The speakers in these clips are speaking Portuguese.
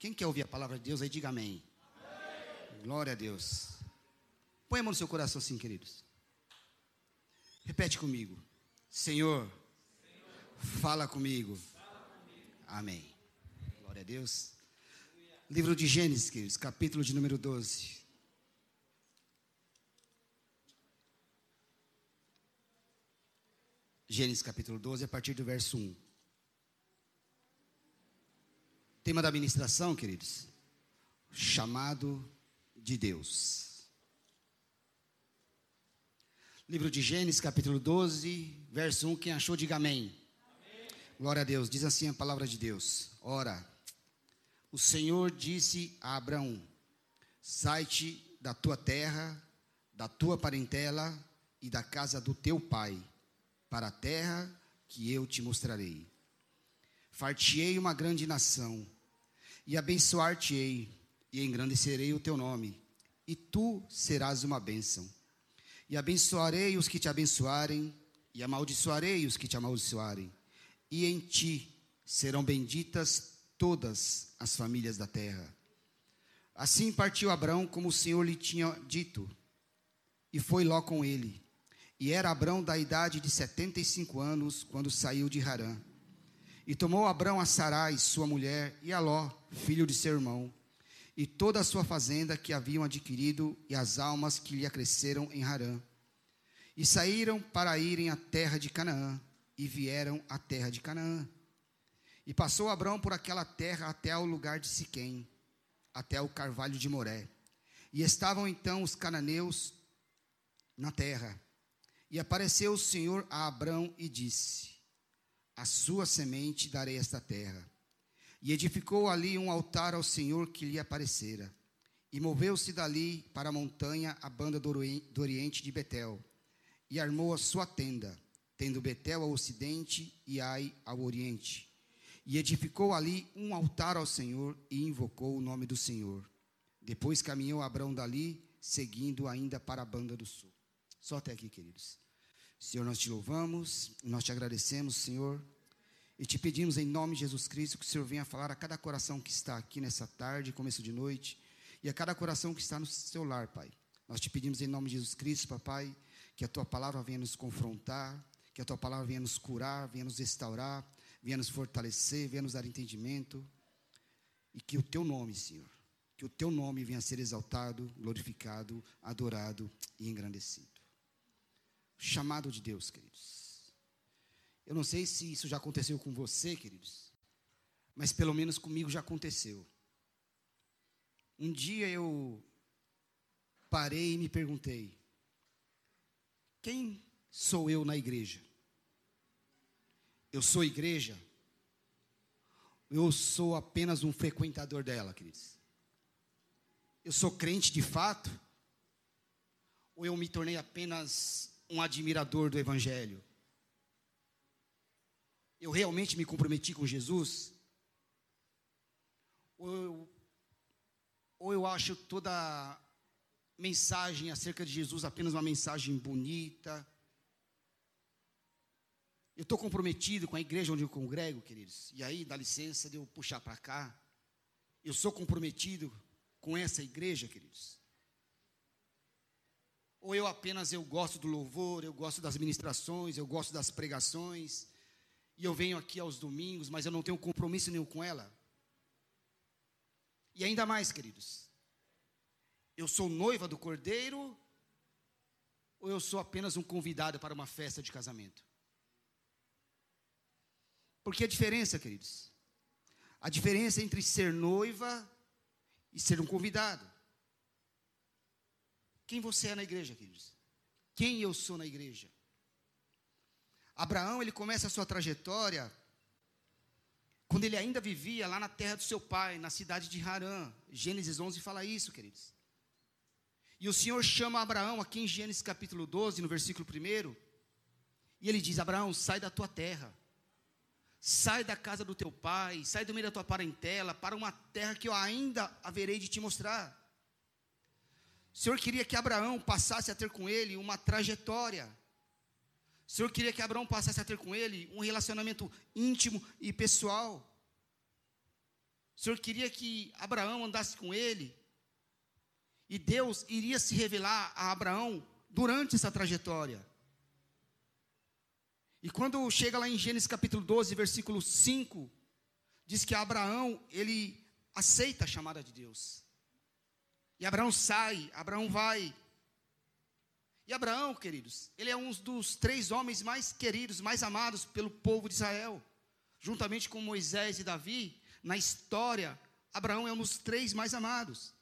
Quem quer ouvir a palavra de Deus aí, diga amém. amém. Glória a Deus. Põe a mão no seu coração assim, queridos. Repete comigo. Senhor, Senhor fala, comigo. fala comigo. Amém. Glória a Deus. Livro de Gênesis, queridos, capítulo de número 12. Gênesis capítulo 12, a partir do verso 1. Tema da ministração, queridos: chamado de Deus. Livro de Gênesis, capítulo 12, verso 1. Quem achou, diga amém. amém. Glória a Deus. Diz assim a palavra de Deus: Ora, o Senhor disse a Abraão: Sai-te da tua terra, da tua parentela e da casa do teu pai para a terra que eu te mostrarei. Fartiei uma grande nação, e abençoar-te-ei, e engrandecerei o teu nome, e tu serás uma bênção. E abençoarei os que te abençoarem, e amaldiçoarei os que te amaldiçoarem, e em ti serão benditas todas as famílias da terra. Assim partiu Abraão como o Senhor lhe tinha dito, e foi Ló com ele. E era Abrão da idade de setenta e cinco anos quando saiu de Harã. E tomou Abrão a Sarai, sua mulher, e a Ló, filho de seu irmão, e toda a sua fazenda que haviam adquirido, e as almas que lhe acresceram em Harã. E saíram para irem à terra de Canaã, e vieram à terra de Canaã. E passou Abrão por aquela terra até ao lugar de Siquém, até o carvalho de Moré. E estavam então os cananeus na terra. E apareceu o Senhor a Abrão e disse: A sua semente darei esta terra. E edificou ali um altar ao Senhor que lhe aparecera. E moveu-se dali para a montanha, a banda do oriente de Betel. E armou a sua tenda, tendo Betel ao ocidente e Ai ao oriente. E edificou ali um altar ao Senhor e invocou o nome do Senhor. Depois caminhou Abrão dali, seguindo ainda para a banda do sul. Só até aqui, queridos. Senhor, nós te louvamos, nós te agradecemos, Senhor, e te pedimos em nome de Jesus Cristo que o Senhor venha falar a cada coração que está aqui nessa tarde, começo de noite, e a cada coração que está no seu lar, Pai. Nós te pedimos em nome de Jesus Cristo, Papai, que a tua palavra venha nos confrontar, que a tua palavra venha nos curar, venha nos restaurar, venha nos fortalecer, venha nos dar entendimento, e que o teu nome, Senhor, que o teu nome venha a ser exaltado, glorificado, adorado e engrandecido chamado de Deus, queridos. Eu não sei se isso já aconteceu com você, queridos, mas pelo menos comigo já aconteceu. Um dia eu parei e me perguntei: quem sou eu na igreja? Eu sou igreja? Eu sou apenas um frequentador dela, queridos? Eu sou crente de fato? Ou eu me tornei apenas um admirador do Evangelho? Eu realmente me comprometi com Jesus? Ou eu, ou eu acho toda mensagem acerca de Jesus apenas uma mensagem bonita? Eu estou comprometido com a igreja onde eu congrego, queridos. E aí, dá licença de eu puxar para cá. Eu sou comprometido com essa igreja, queridos. Ou eu apenas eu gosto do louvor, eu gosto das ministrações, eu gosto das pregações, e eu venho aqui aos domingos, mas eu não tenho compromisso nenhum com ela? E ainda mais, queridos, eu sou noiva do cordeiro, ou eu sou apenas um convidado para uma festa de casamento? Porque a diferença, queridos, a diferença entre ser noiva e ser um convidado. Quem você é na igreja, queridos? Quem eu sou na igreja? Abraão, ele começa a sua trajetória quando ele ainda vivia lá na terra do seu pai, na cidade de Harã. Gênesis 11 fala isso, queridos. E o Senhor chama Abraão aqui em Gênesis capítulo 12, no versículo 1. E ele diz: Abraão, sai da tua terra, sai da casa do teu pai, sai do meio da tua parentela, para uma terra que eu ainda haverei de te mostrar. O Senhor queria que Abraão passasse a ter com ele uma trajetória. O Senhor queria que Abraão passasse a ter com ele um relacionamento íntimo e pessoal. O Senhor queria que Abraão andasse com ele. E Deus iria se revelar a Abraão durante essa trajetória. E quando chega lá em Gênesis capítulo 12, versículo 5, diz que Abraão, ele aceita a chamada de Deus. E Abraão sai, Abraão vai. E Abraão, queridos, ele é um dos três homens mais queridos, mais amados pelo povo de Israel. Juntamente com Moisés e Davi, na história, Abraão é um dos três mais amados.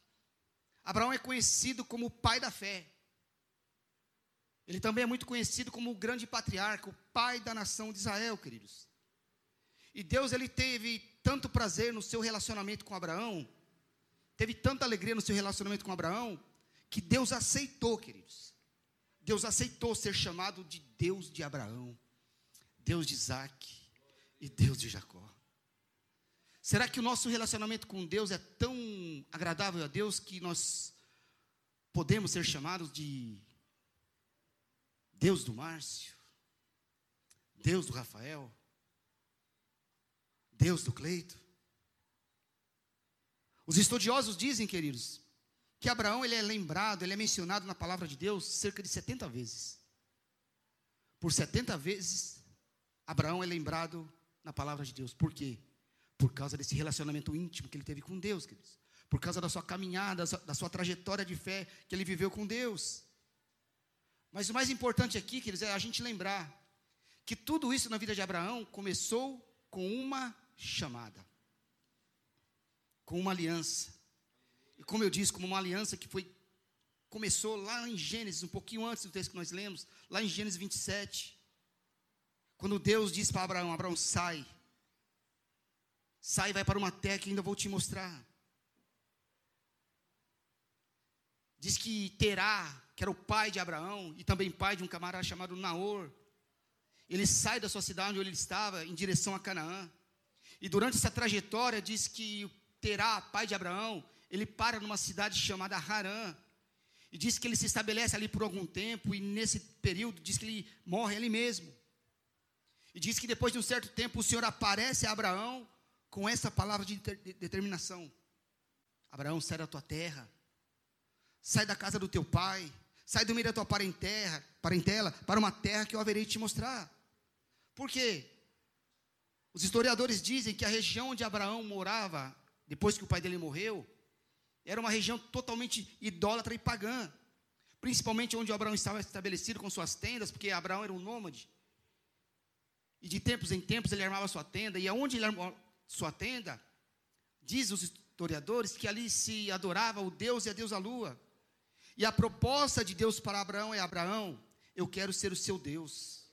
Abraão é conhecido como o pai da fé. Ele também é muito conhecido como o grande patriarca, o pai da nação de Israel, queridos. E Deus ele teve tanto prazer no seu relacionamento com Abraão, teve tanta alegria no seu relacionamento com Abraão, que Deus aceitou, queridos. Deus aceitou ser chamado de Deus de Abraão, Deus de Isaac e Deus de Jacó. Será que o nosso relacionamento com Deus é tão agradável a Deus que nós podemos ser chamados de Deus do Márcio, Deus do Rafael, Deus do Cleito. Os estudiosos dizem, queridos, que Abraão ele é lembrado, ele é mencionado na palavra de Deus cerca de 70 vezes. Por 70 vezes, Abraão é lembrado na palavra de Deus. Por quê? Por causa desse relacionamento íntimo que ele teve com Deus, queridos. Por causa da sua caminhada, da sua trajetória de fé que ele viveu com Deus. Mas o mais importante aqui, queridos, é a gente lembrar que tudo isso na vida de Abraão começou com uma chamada, com uma aliança. E como eu disse, como uma aliança que foi começou lá em Gênesis, um pouquinho antes do texto que nós lemos, lá em Gênesis 27. Quando Deus disse para Abraão: Abraão, sai. Sai vai para uma terra que ainda vou te mostrar. Diz que Terá, que era o pai de Abraão e também pai de um camarada chamado Naor, ele sai da sua cidade onde ele estava em direção a Canaã. E durante essa trajetória diz que Terá, pai de Abraão, ele para numa cidade chamada Harã. E diz que ele se estabelece ali por algum tempo e nesse período diz que ele morre ali mesmo. E diz que depois de um certo tempo o Senhor aparece a Abraão com essa palavra de determinação. Abraão, sai da tua terra, sai da casa do teu pai, Sai do meio da tua parentela, parentela para uma terra que eu haverei te mostrar. Por quê? Os historiadores dizem que a região onde Abraão morava, depois que o pai dele morreu, era uma região totalmente idólatra e pagã. Principalmente onde Abraão estava estabelecido com suas tendas, porque Abraão era um nômade. E de tempos em tempos ele armava sua tenda, e aonde ele armou sua tenda, diz os historiadores que ali se adorava o Deus e a Deus a lua. E a proposta de Deus para Abraão é: Abraão, eu quero ser o seu Deus.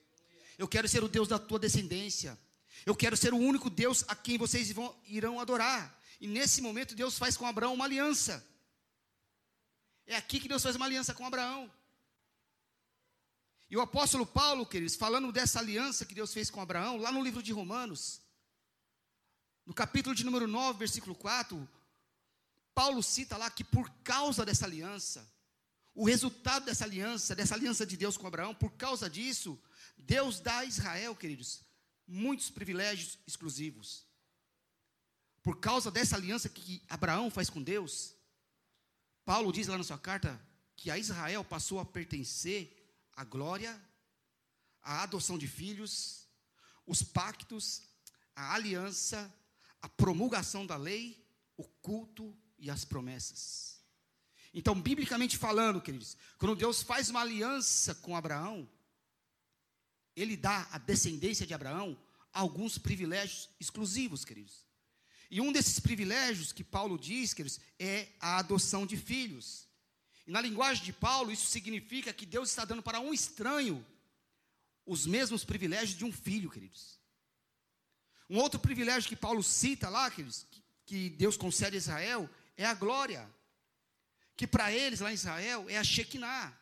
Eu quero ser o Deus da tua descendência. Eu quero ser o único Deus a quem vocês vão, irão adorar. E nesse momento Deus faz com Abraão uma aliança. É aqui que Deus faz uma aliança com Abraão. E o apóstolo Paulo, queridos, falando dessa aliança que Deus fez com Abraão, lá no livro de Romanos, no capítulo de número 9, versículo 4, Paulo cita lá que por causa dessa aliança, o resultado dessa aliança, dessa aliança de Deus com Abraão, por causa disso, Deus dá a Israel, queridos, muitos privilégios exclusivos. Por causa dessa aliança que Abraão faz com Deus, Paulo diz lá na sua carta que a Israel passou a pertencer à glória, à adoção de filhos, os pactos, a aliança, a promulgação da lei, o culto e as promessas. Então, biblicamente falando, queridos, quando Deus faz uma aliança com Abraão, ele dá à descendência de Abraão alguns privilégios exclusivos, queridos. E um desses privilégios que Paulo diz, queridos, é a adoção de filhos. E na linguagem de Paulo, isso significa que Deus está dando para um estranho os mesmos privilégios de um filho, queridos. Um outro privilégio que Paulo cita lá, queridos, que Deus concede a Israel, é a glória que para eles lá em Israel é a Shekinah,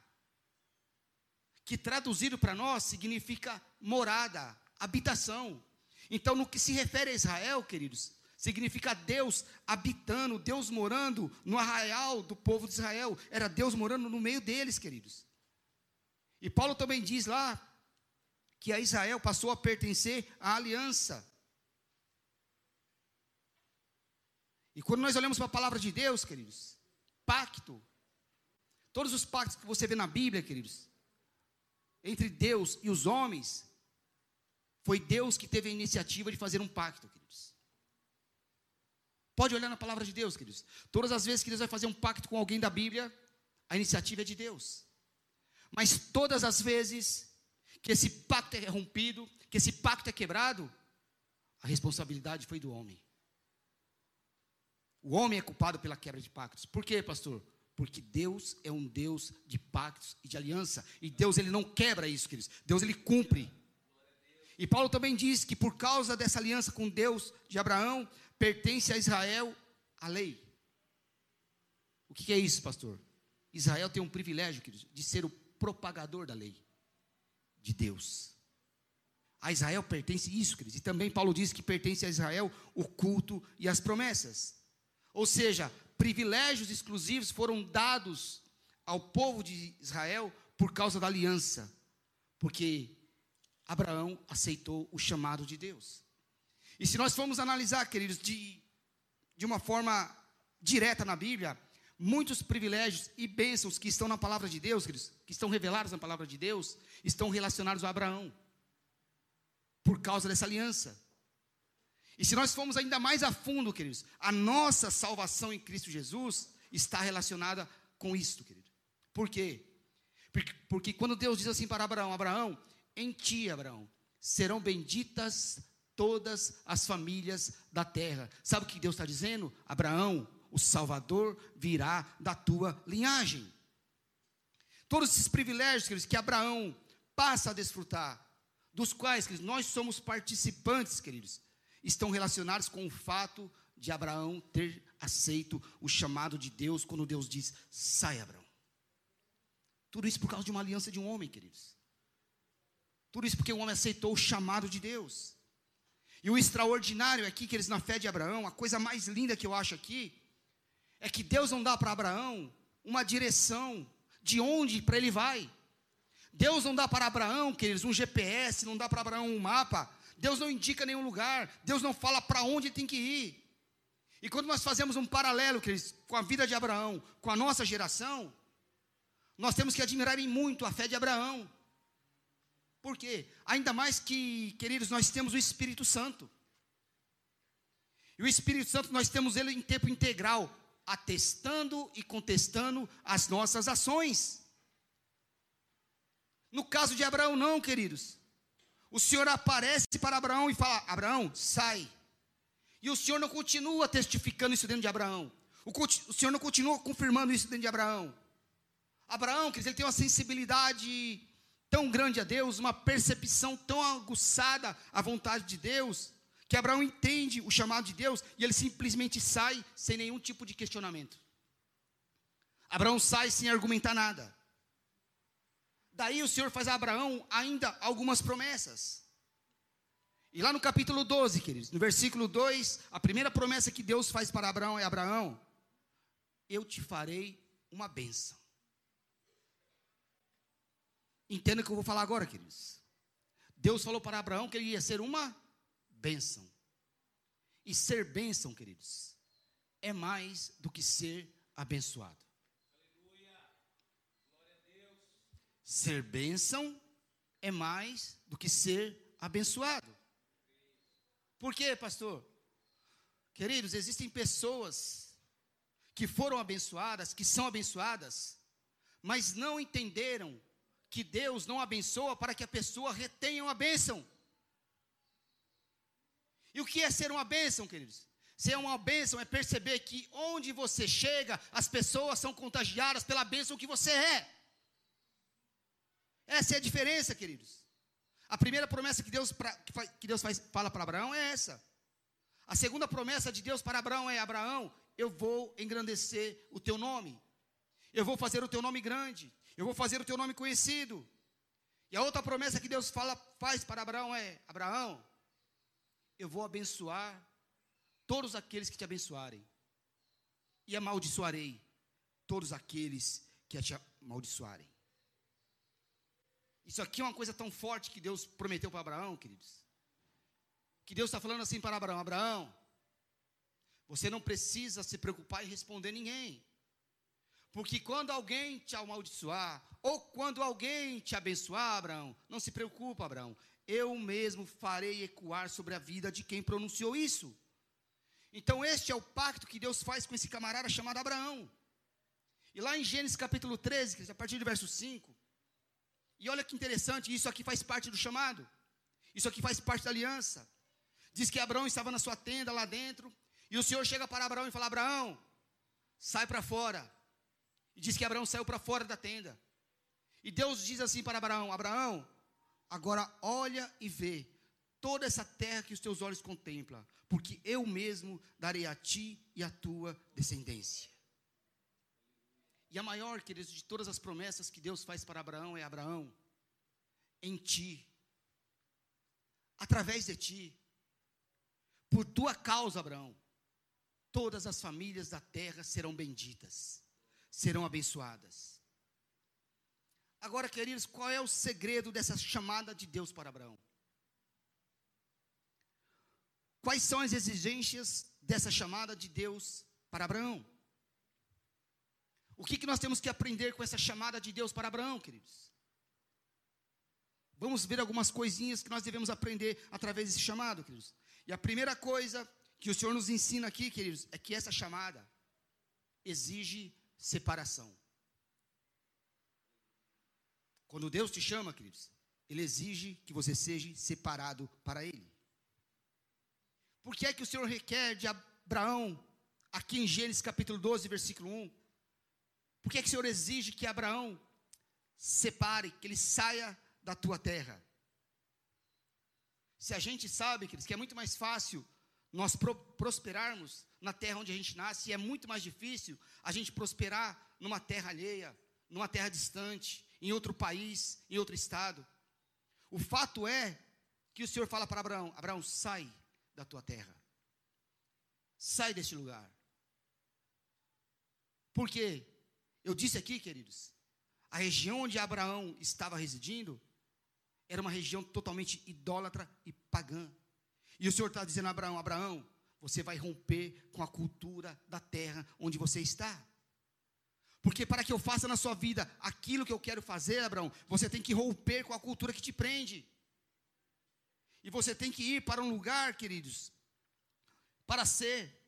que traduzido para nós significa morada, habitação. Então, no que se refere a Israel, queridos, significa Deus habitando, Deus morando no arraial do povo de Israel, era Deus morando no meio deles, queridos. E Paulo também diz lá que a Israel passou a pertencer à aliança. E quando nós olhamos para a palavra de Deus, queridos, pacto, todos os pactos que você vê na Bíblia, queridos, entre Deus e os homens, foi Deus que teve a iniciativa de fazer um pacto, queridos. Pode olhar na palavra de Deus, queridos. Todas as vezes que Deus vai fazer um pacto com alguém da Bíblia, a iniciativa é de Deus. Mas todas as vezes que esse pacto é rompido, que esse pacto é quebrado, a responsabilidade foi do homem. O homem é culpado pela quebra de pactos. Por quê, pastor? Porque Deus é um Deus de pactos e de aliança. E Deus ele não quebra isso, queridos. Deus ele cumpre. E Paulo também diz que por causa dessa aliança com Deus de Abraão, pertence a Israel a lei. O que é isso, pastor? Israel tem um privilégio, queridos, de ser o propagador da lei de Deus. A Israel pertence isso, queridos. E também Paulo diz que pertence a Israel o culto e as promessas. Ou seja, privilégios exclusivos foram dados ao povo de Israel por causa da aliança. Porque Abraão aceitou o chamado de Deus. E se nós formos analisar, queridos, de, de uma forma direta na Bíblia, muitos privilégios e bênçãos que estão na palavra de Deus, queridos, que estão revelados na palavra de Deus, estão relacionados a Abraão, por causa dessa aliança. E se nós formos ainda mais a fundo, queridos, a nossa salvação em Cristo Jesus está relacionada com isto, querido. Por quê? Porque, porque quando Deus diz assim para Abraão: Abraão, em ti, Abraão, serão benditas todas as famílias da terra. Sabe o que Deus está dizendo? Abraão, o Salvador virá da tua linhagem. Todos esses privilégios queridos, que Abraão passa a desfrutar, dos quais queridos, nós somos participantes, queridos, estão relacionados com o fato de Abraão ter aceito o chamado de Deus quando Deus diz: sai, Abraão. Tudo isso por causa de uma aliança de um homem, queridos. Tudo isso porque o homem aceitou o chamado de Deus. E o extraordinário aqui, que eles na fé de Abraão, a coisa mais linda que eu acho aqui, é que Deus não dá para Abraão uma direção de onde para ele vai. Deus não dá para Abraão, queridos, um GPS, não dá para Abraão um mapa. Deus não indica nenhum lugar. Deus não fala para onde ele tem que ir. E quando nós fazemos um paralelo, queridos, com a vida de Abraão, com a nossa geração, nós temos que admirar em muito a fé de Abraão. Por quê? Ainda mais que, queridos, nós temos o Espírito Santo. E o Espírito Santo nós temos ele em tempo integral, atestando e contestando as nossas ações. No caso de Abraão, não, queridos. O Senhor aparece para Abraão e fala: Abraão, sai. E o Senhor não continua testificando isso dentro de Abraão. O, o Senhor não continua confirmando isso dentro de Abraão. Abraão, queridos, ele tem uma sensibilidade tão grande a Deus, uma percepção tão aguçada à vontade de Deus, que Abraão entende o chamado de Deus e ele simplesmente sai sem nenhum tipo de questionamento. Abraão sai sem argumentar nada. Daí o Senhor faz a Abraão ainda algumas promessas. E lá no capítulo 12, queridos, no versículo 2, a primeira promessa que Deus faz para Abraão é: Abraão, eu te farei uma bênção. Entenda o que eu vou falar agora, queridos. Deus falou para Abraão que ele ia ser uma bênção. E ser bênção, queridos, é mais do que ser abençoado. Ser bênção é mais do que ser abençoado. Por quê, pastor? Queridos, existem pessoas que foram abençoadas, que são abençoadas, mas não entenderam que Deus não abençoa para que a pessoa retenha uma bênção. E o que é ser uma bênção, queridos? Ser uma bênção é perceber que onde você chega, as pessoas são contagiadas pela bênção que você é. Essa é a diferença, queridos. A primeira promessa que Deus, pra, que Deus faz, fala para Abraão é essa. A segunda promessa de Deus para Abraão é: Abraão, eu vou engrandecer o teu nome. Eu vou fazer o teu nome grande. Eu vou fazer o teu nome conhecido. E a outra promessa que Deus fala, faz para Abraão é: Abraão, eu vou abençoar todos aqueles que te abençoarem, e amaldiçoarei todos aqueles que te amaldiçoarem. Isso aqui é uma coisa tão forte que Deus prometeu para Abraão, queridos. Que Deus está falando assim para Abraão: Abraão, Você não precisa se preocupar em responder ninguém. Porque quando alguém te amaldiçoar, ou quando alguém te abençoar, Abraão, não se preocupa, Abraão. Eu mesmo farei ecoar sobre a vida de quem pronunciou isso. Então, este é o pacto que Deus faz com esse camarada chamado Abraão. E lá em Gênesis capítulo 13, a partir do verso 5, e olha que interessante, isso aqui faz parte do chamado, isso aqui faz parte da aliança. Diz que Abraão estava na sua tenda lá dentro, e o Senhor chega para Abraão e fala: Abraão, sai para fora. E diz que Abraão saiu para fora da tenda. E Deus diz assim para Abraão: Abraão, agora olha e vê toda essa terra que os teus olhos contemplam, porque eu mesmo darei a ti e a tua descendência. E a maior, queridos, de todas as promessas que Deus faz para Abraão é: Abraão, em ti, através de ti, por tua causa, Abraão, todas as famílias da terra serão benditas, serão abençoadas. Agora, queridos, qual é o segredo dessa chamada de Deus para Abraão? Quais são as exigências dessa chamada de Deus para Abraão? O que, que nós temos que aprender com essa chamada de Deus para Abraão, queridos? Vamos ver algumas coisinhas que nós devemos aprender através desse chamado, queridos. E a primeira coisa que o Senhor nos ensina aqui, queridos, é que essa chamada exige separação. Quando Deus te chama, queridos, Ele exige que você seja separado para Ele. Por que é que o Senhor requer de Abraão, aqui em Gênesis capítulo 12, versículo 1? Por que, é que o Senhor exige que Abraão separe, que ele saia da tua terra? Se a gente sabe, queridos, que é muito mais fácil nós pro prosperarmos na terra onde a gente nasce, e é muito mais difícil a gente prosperar numa terra alheia, numa terra distante, em outro país, em outro estado. O fato é que o Senhor fala para Abraão: Abraão, sai da tua terra, sai deste lugar. Por quê? Eu disse aqui, queridos, a região onde Abraão estava residindo era uma região totalmente idólatra e pagã. E o Senhor está dizendo a Abraão: Abraão, você vai romper com a cultura da terra onde você está. Porque para que eu faça na sua vida aquilo que eu quero fazer, Abraão, você tem que romper com a cultura que te prende. E você tem que ir para um lugar, queridos, para ser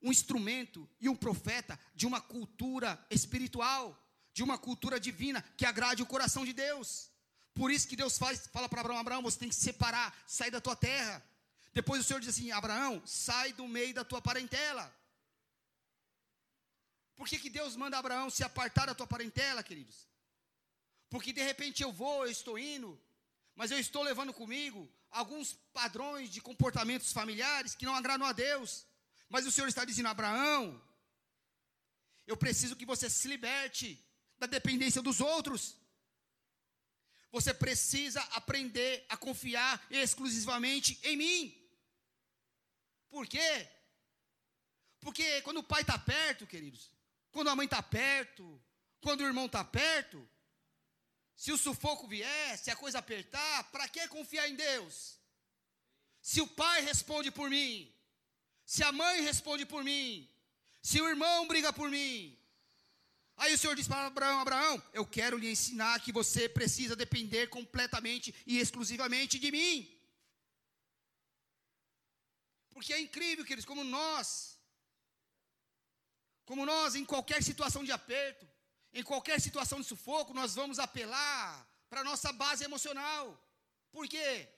um instrumento e um profeta de uma cultura espiritual, de uma cultura divina que agrade o coração de Deus. Por isso que Deus faz, fala para Abraão: Abraão, você tem que se separar, sair da tua terra. Depois o Senhor diz assim: Abraão, sai do meio da tua parentela. Por que, que Deus manda Abraão se apartar da tua parentela, queridos? Porque de repente eu vou, eu estou indo, mas eu estou levando comigo alguns padrões de comportamentos familiares que não agradam a Deus. Mas o Senhor está dizendo: Abraão, eu preciso que você se liberte da dependência dos outros. Você precisa aprender a confiar exclusivamente em mim. Por quê? Porque quando o pai está perto, queridos, quando a mãe está perto, quando o irmão está perto, se o sufoco vier, se a coisa apertar, para que confiar em Deus? Se o pai responde por mim, se a mãe responde por mim, se o irmão briga por mim. Aí o Senhor diz para Abraão: Abraão, eu quero lhe ensinar que você precisa depender completamente e exclusivamente de mim. Porque é incrível, queridos, como nós, como nós, em qualquer situação de aperto, em qualquer situação de sufoco, nós vamos apelar para a nossa base emocional. Por quê?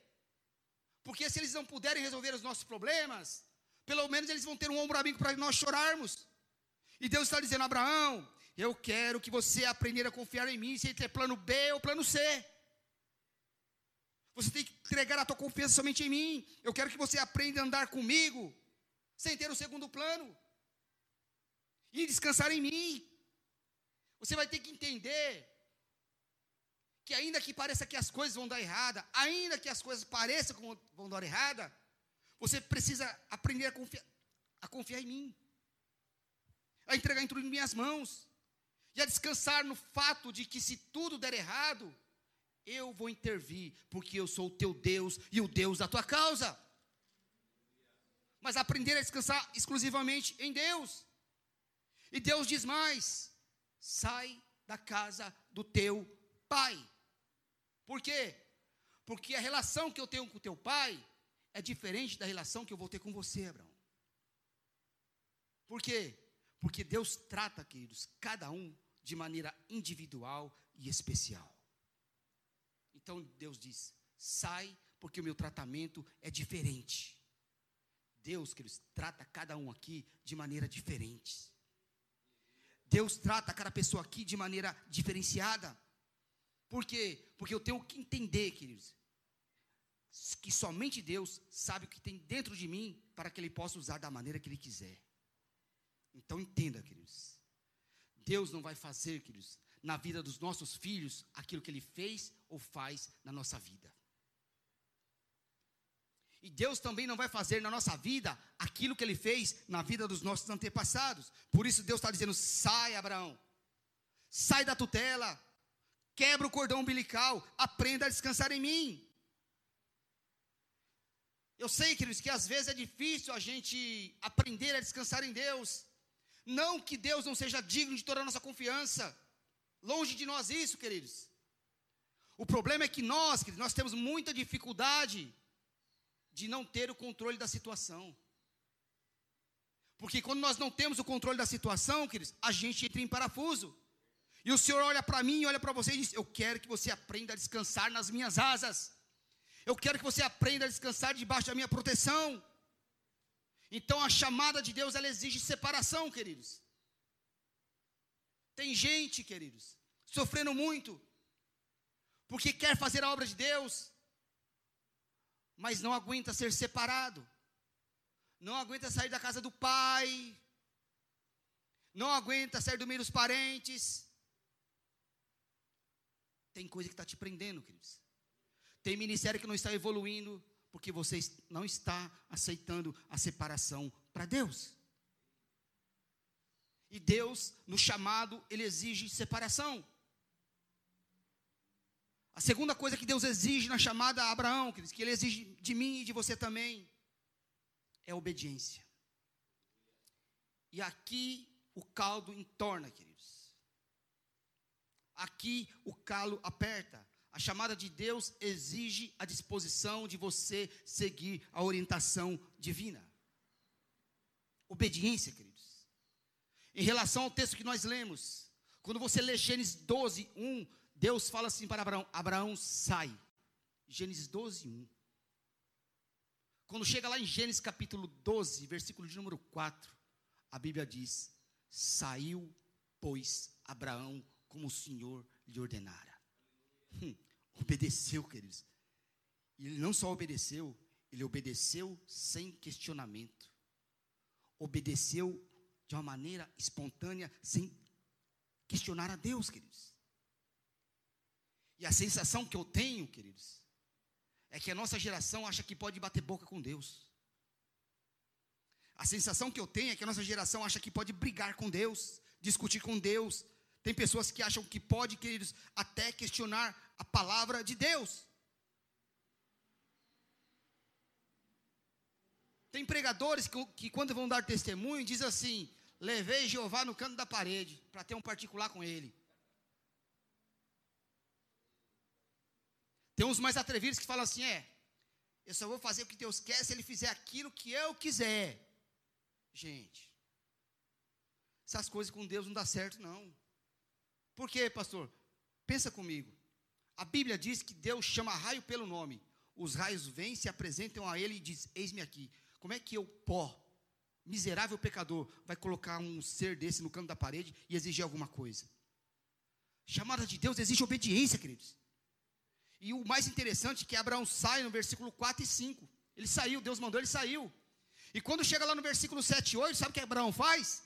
Porque se eles não puderem resolver os nossos problemas, pelo menos eles vão ter um ombro amigo para nós chorarmos. E Deus está dizendo: Abraão, eu quero que você aprenda a confiar em mim, sem ter plano B ou plano C. Você tem que entregar a tua confiança somente em mim. Eu quero que você aprenda a andar comigo, sem ter o um segundo plano. E descansar em mim. Você vai ter que entender que ainda que pareça que as coisas vão dar errada, ainda que as coisas pareçam que vão dar errada, você precisa aprender a confiar, a confiar em mim, a entregar tudo em minhas mãos, e a descansar no fato de que se tudo der errado, eu vou intervir, porque eu sou o teu Deus e o Deus da tua causa. mas aprender a descansar exclusivamente em Deus. E Deus diz mais: sai da casa do teu pai. Por quê? Porque a relação que eu tenho com teu pai é diferente da relação que eu vou ter com você, Abraão. Por quê? Porque Deus trata, queridos, cada um de maneira individual e especial. Então Deus diz: sai, porque o meu tratamento é diferente. Deus, queridos, trata cada um aqui de maneira diferente. Deus trata cada pessoa aqui de maneira diferenciada. Por quê? Porque eu tenho que entender, queridos, que somente Deus sabe o que tem dentro de mim para que Ele possa usar da maneira que Ele quiser. Então entenda, queridos. Deus não vai fazer, queridos, na vida dos nossos filhos aquilo que Ele fez ou faz na nossa vida. E Deus também não vai fazer na nossa vida aquilo que Ele fez na vida dos nossos antepassados. Por isso Deus está dizendo: sai, Abraão, sai da tutela, quebra o cordão umbilical, aprenda a descansar em mim. Eu sei, queridos, que às vezes é difícil a gente aprender a descansar em Deus. Não que Deus não seja digno de toda a nossa confiança. Longe de nós isso, queridos. O problema é que nós, queridos, nós temos muita dificuldade de não ter o controle da situação. Porque quando nós não temos o controle da situação, queridos, a gente entra em parafuso. E o Senhor olha para mim, olha para você e diz: Eu quero que você aprenda a descansar nas minhas asas. Eu quero que você aprenda a descansar debaixo da minha proteção. Então a chamada de Deus ela exige separação, queridos. Tem gente, queridos, sofrendo muito, porque quer fazer a obra de Deus, mas não aguenta ser separado, não aguenta sair da casa do pai, não aguenta sair do meio dos parentes. Tem coisa que está te prendendo, queridos. Tem ministério que não está evoluindo, porque você não está aceitando a separação para Deus. E Deus, no chamado, Ele exige separação. A segunda coisa que Deus exige na chamada a Abraão, que Ele exige de mim e de você também, é obediência. E aqui o caldo entorna, queridos. Aqui o calo aperta. A chamada de Deus exige a disposição de você seguir a orientação divina. Obediência, queridos. Em relação ao texto que nós lemos, quando você lê Gênesis 12, 1, Deus fala assim para Abraão: Abraão, sai. Gênesis 12, 1. Quando chega lá em Gênesis capítulo 12, versículo de número 4, a Bíblia diz: Saiu, pois, Abraão como o Senhor lhe ordenara. Hum, obedeceu, queridos. E ele não só obedeceu, ele obedeceu sem questionamento. Obedeceu de uma maneira espontânea, sem questionar a Deus, queridos. E a sensação que eu tenho, queridos, é que a nossa geração acha que pode bater boca com Deus. A sensação que eu tenho é que a nossa geração acha que pode brigar com Deus, discutir com Deus. Tem pessoas que acham que pode, queridos, até questionar a palavra de Deus. Tem pregadores que, que quando vão dar testemunho, diz assim: levei Jeová no canto da parede, para ter um particular com ele. Tem uns mais atrevidos que falam assim: é, eu só vou fazer o que Deus quer se Ele fizer aquilo que eu quiser. Gente, essas coisas com Deus não dá certo, não. Por quê, pastor? Pensa comigo. A Bíblia diz que Deus chama raio pelo nome. Os raios vêm, se apresentam a Ele e diz: Eis-me aqui. Como é que eu, pó, miserável pecador, vai colocar um ser desse no canto da parede e exigir alguma coisa? Chamada de Deus exige obediência, queridos. E o mais interessante é que Abraão sai no versículo 4 e 5. Ele saiu, Deus mandou, ele saiu. E quando chega lá no versículo 7 e 8, sabe o que Abraão faz?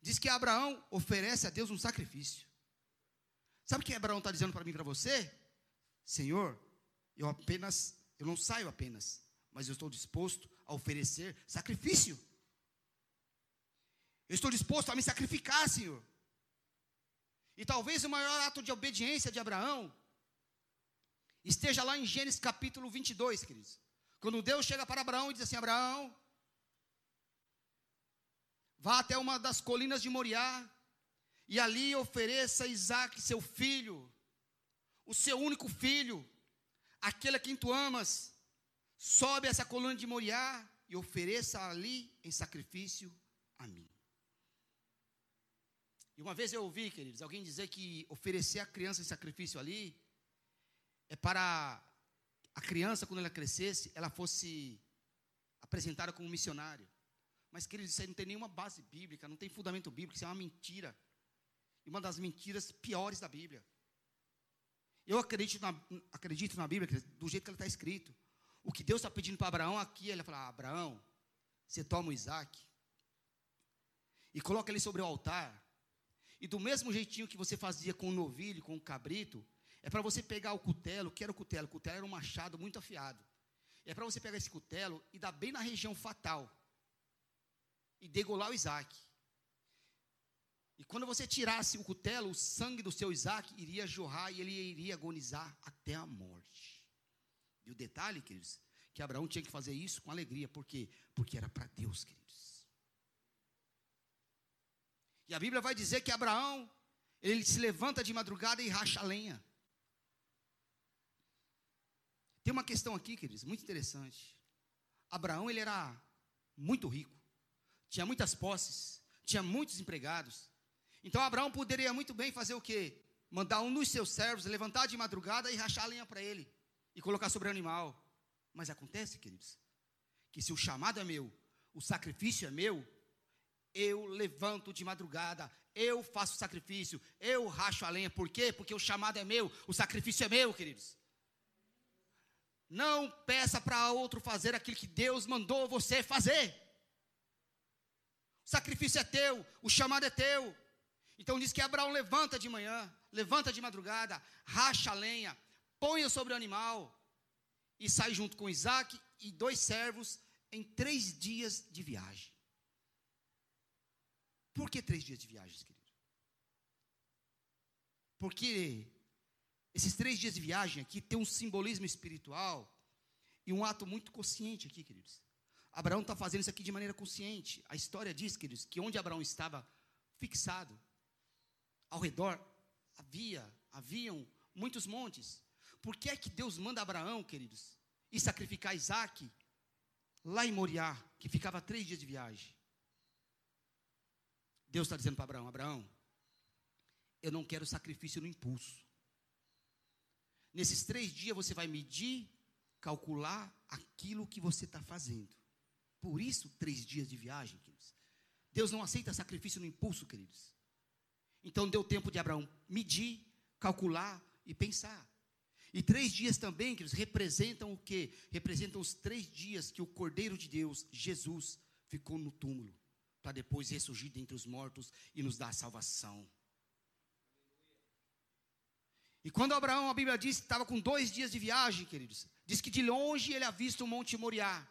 Diz que Abraão oferece a Deus um sacrifício. Sabe o que Abraão está dizendo para mim e para você? Senhor, eu apenas, eu não saio apenas, mas eu estou disposto a oferecer sacrifício. Eu estou disposto a me sacrificar, Senhor. E talvez o maior ato de obediência de Abraão Esteja lá em Gênesis capítulo 22, queridos. Quando Deus chega para Abraão e diz assim: Abraão, vá até uma das colinas de Moriá, e ali ofereça Isaac, seu filho, o seu único filho, aquele a quem tu amas, sobe essa coluna de Moriá e ofereça ali em sacrifício a mim. E uma vez eu ouvi, queridos, alguém dizer que oferecer a criança em sacrifício ali é para a criança, quando ela crescesse, ela fosse apresentada como missionário. Mas, queridos, isso aí não tem nenhuma base bíblica, não tem fundamento bíblico, isso é uma mentira. E uma das mentiras piores da Bíblia. Eu acredito na, acredito na Bíblia, do jeito que ela está escrito. O que Deus está pedindo para Abraão aqui, ele fala: Abraão, você toma o Isaac e coloca ele sobre o altar. E do mesmo jeitinho que você fazia com o novilho, com o cabrito, é para você pegar o cutelo, que era o cutelo, o cutelo era um machado muito afiado. É para você pegar esse cutelo e dar bem na região fatal. E degolar o Isaac. E quando você tirasse o cutelo, o sangue do seu Isaac iria jorrar e ele iria agonizar até a morte. E o detalhe, queridos, que Abraão tinha que fazer isso com alegria. Por quê? Porque era para Deus, queridos. E a Bíblia vai dizer que Abraão, ele se levanta de madrugada e racha a lenha. Tem uma questão aqui, queridos, muito interessante. Abraão, ele era muito rico. Tinha muitas posses, tinha muitos empregados. Então Abraão poderia muito bem fazer o quê? Mandar um dos seus servos levantar de madrugada e rachar a lenha para ele e colocar sobre o animal. Mas acontece, queridos, que se o chamado é meu, o sacrifício é meu, eu levanto de madrugada, eu faço sacrifício, eu racho a lenha. Por quê? Porque o chamado é meu, o sacrifício é meu, queridos. Não peça para outro fazer aquilo que Deus mandou você fazer. O sacrifício é teu, o chamado é teu. Então diz que Abraão levanta de manhã, levanta de madrugada, racha a lenha, põe sobre o animal e sai junto com Isaac e dois servos em três dias de viagem. Por que três dias de viagem, querido? Porque esses três dias de viagem aqui tem um simbolismo espiritual e um ato muito consciente aqui, queridos. Abraão está fazendo isso aqui de maneira consciente. A história diz, queridos, que onde Abraão estava fixado, ao redor havia, haviam muitos montes. Por que é que Deus manda Abraão, queridos, ir sacrificar Isaac lá em Moriá, que ficava três dias de viagem? Deus está dizendo para Abraão: Abraão, eu não quero sacrifício no impulso. Nesses três dias você vai medir, calcular aquilo que você está fazendo. Por isso, três dias de viagem, queridos. Deus não aceita sacrifício no impulso, queridos. Então deu tempo de Abraão medir, calcular e pensar. E três dias também, queridos, representam o quê? Representam os três dias que o Cordeiro de Deus, Jesus, ficou no túmulo, para depois ressurgir dentre os mortos e nos dar salvação. E quando Abraão, a Bíblia diz que estava com dois dias de viagem, queridos, diz que de longe ele avista o Monte Moriá.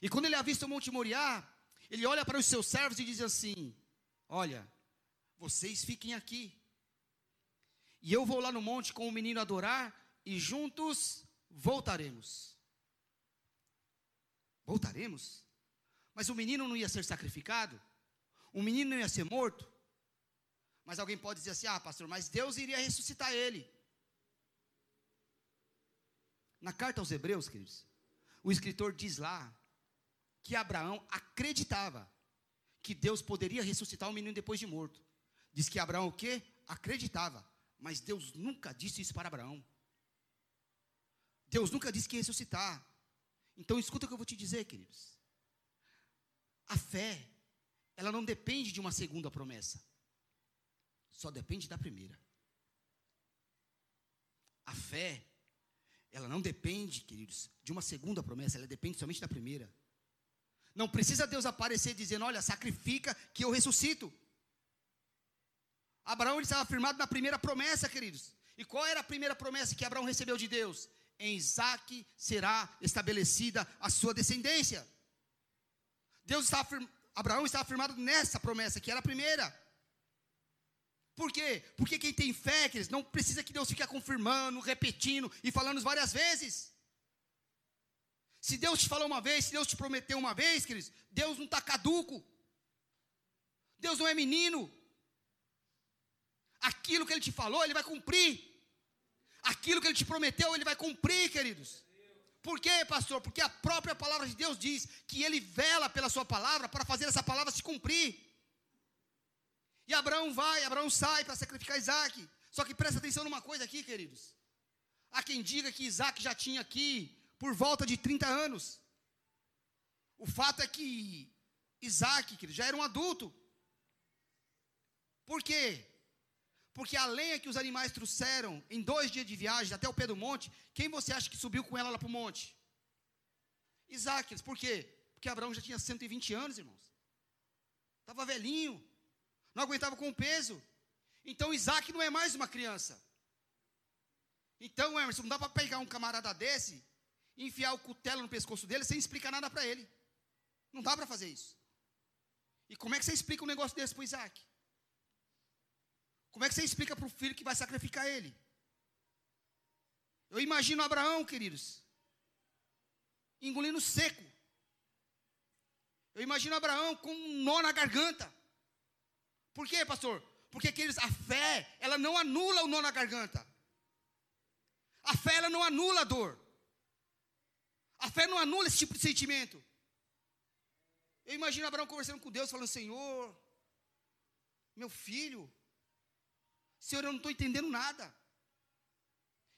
E quando ele avista o Monte Moriá, ele olha para os seus servos e diz assim: Olha, vocês fiquem aqui. E eu vou lá no monte com o menino adorar e juntos voltaremos. Voltaremos? Mas o menino não ia ser sacrificado? O menino não ia ser morto? Mas alguém pode dizer assim: ah, pastor, mas Deus iria ressuscitar ele. Na carta aos Hebreus, queridos, o escritor diz lá que Abraão acreditava que Deus poderia ressuscitar o menino depois de morto. Diz que Abraão o quê? Acreditava. Mas Deus nunca disse isso para Abraão. Deus nunca disse que ia ressuscitar. Então escuta o que eu vou te dizer, queridos. A fé, ela não depende de uma segunda promessa. Só depende da primeira. A fé, ela não depende, queridos, de uma segunda promessa, ela depende somente da primeira. Não precisa Deus aparecer dizendo: Olha, sacrifica que eu ressuscito. Abraão estava firmado na primeira promessa, queridos. E qual era a primeira promessa que Abraão recebeu de Deus? Em Isaac será estabelecida a sua descendência. Deus estava, Abraão estava firmado nessa promessa, que era a primeira. Por quê? Porque quem tem fé, queridos, não precisa que Deus fique confirmando, repetindo e falando várias vezes. Se Deus te falou uma vez, se Deus te prometeu uma vez, queridos, Deus não está caduco. Deus não é menino. Aquilo que ele te falou, ele vai cumprir. Aquilo que ele te prometeu, ele vai cumprir, queridos. Por quê, pastor? Porque a própria palavra de Deus diz que ele vela pela sua palavra para fazer essa palavra se cumprir. E Abraão vai, Abraão sai para sacrificar Isaac. Só que presta atenção numa coisa aqui, queridos. Há quem diga que Isaac já tinha aqui por volta de 30 anos. O fato é que Isaac, já era um adulto. Por quê? Porque a lenha que os animais trouxeram em dois dias de viagem até o pé do monte, quem você acha que subiu com ela lá para o monte? Isaac. Por quê? Porque Abraão já tinha 120 anos, irmãos. Estava velhinho. Não aguentava com o peso. Então Isaac não é mais uma criança. Então, Emerson, não dá para pegar um camarada desse e enfiar o cutelo no pescoço dele sem explicar nada para ele. Não dá para fazer isso. E como é que você explica um negócio desse para Isaac? Como é que você explica para o filho que vai sacrificar ele? Eu imagino Abraão, queridos, engolindo seco. Eu imagino Abraão com um nó na garganta. Por quê, pastor? Porque aqueles, a fé, ela não anula o nó na garganta. A fé, ela não anula a dor. A fé não anula esse tipo de sentimento. Eu imagino Abraão conversando com Deus, falando: Senhor, meu filho, Senhor, eu não estou entendendo nada.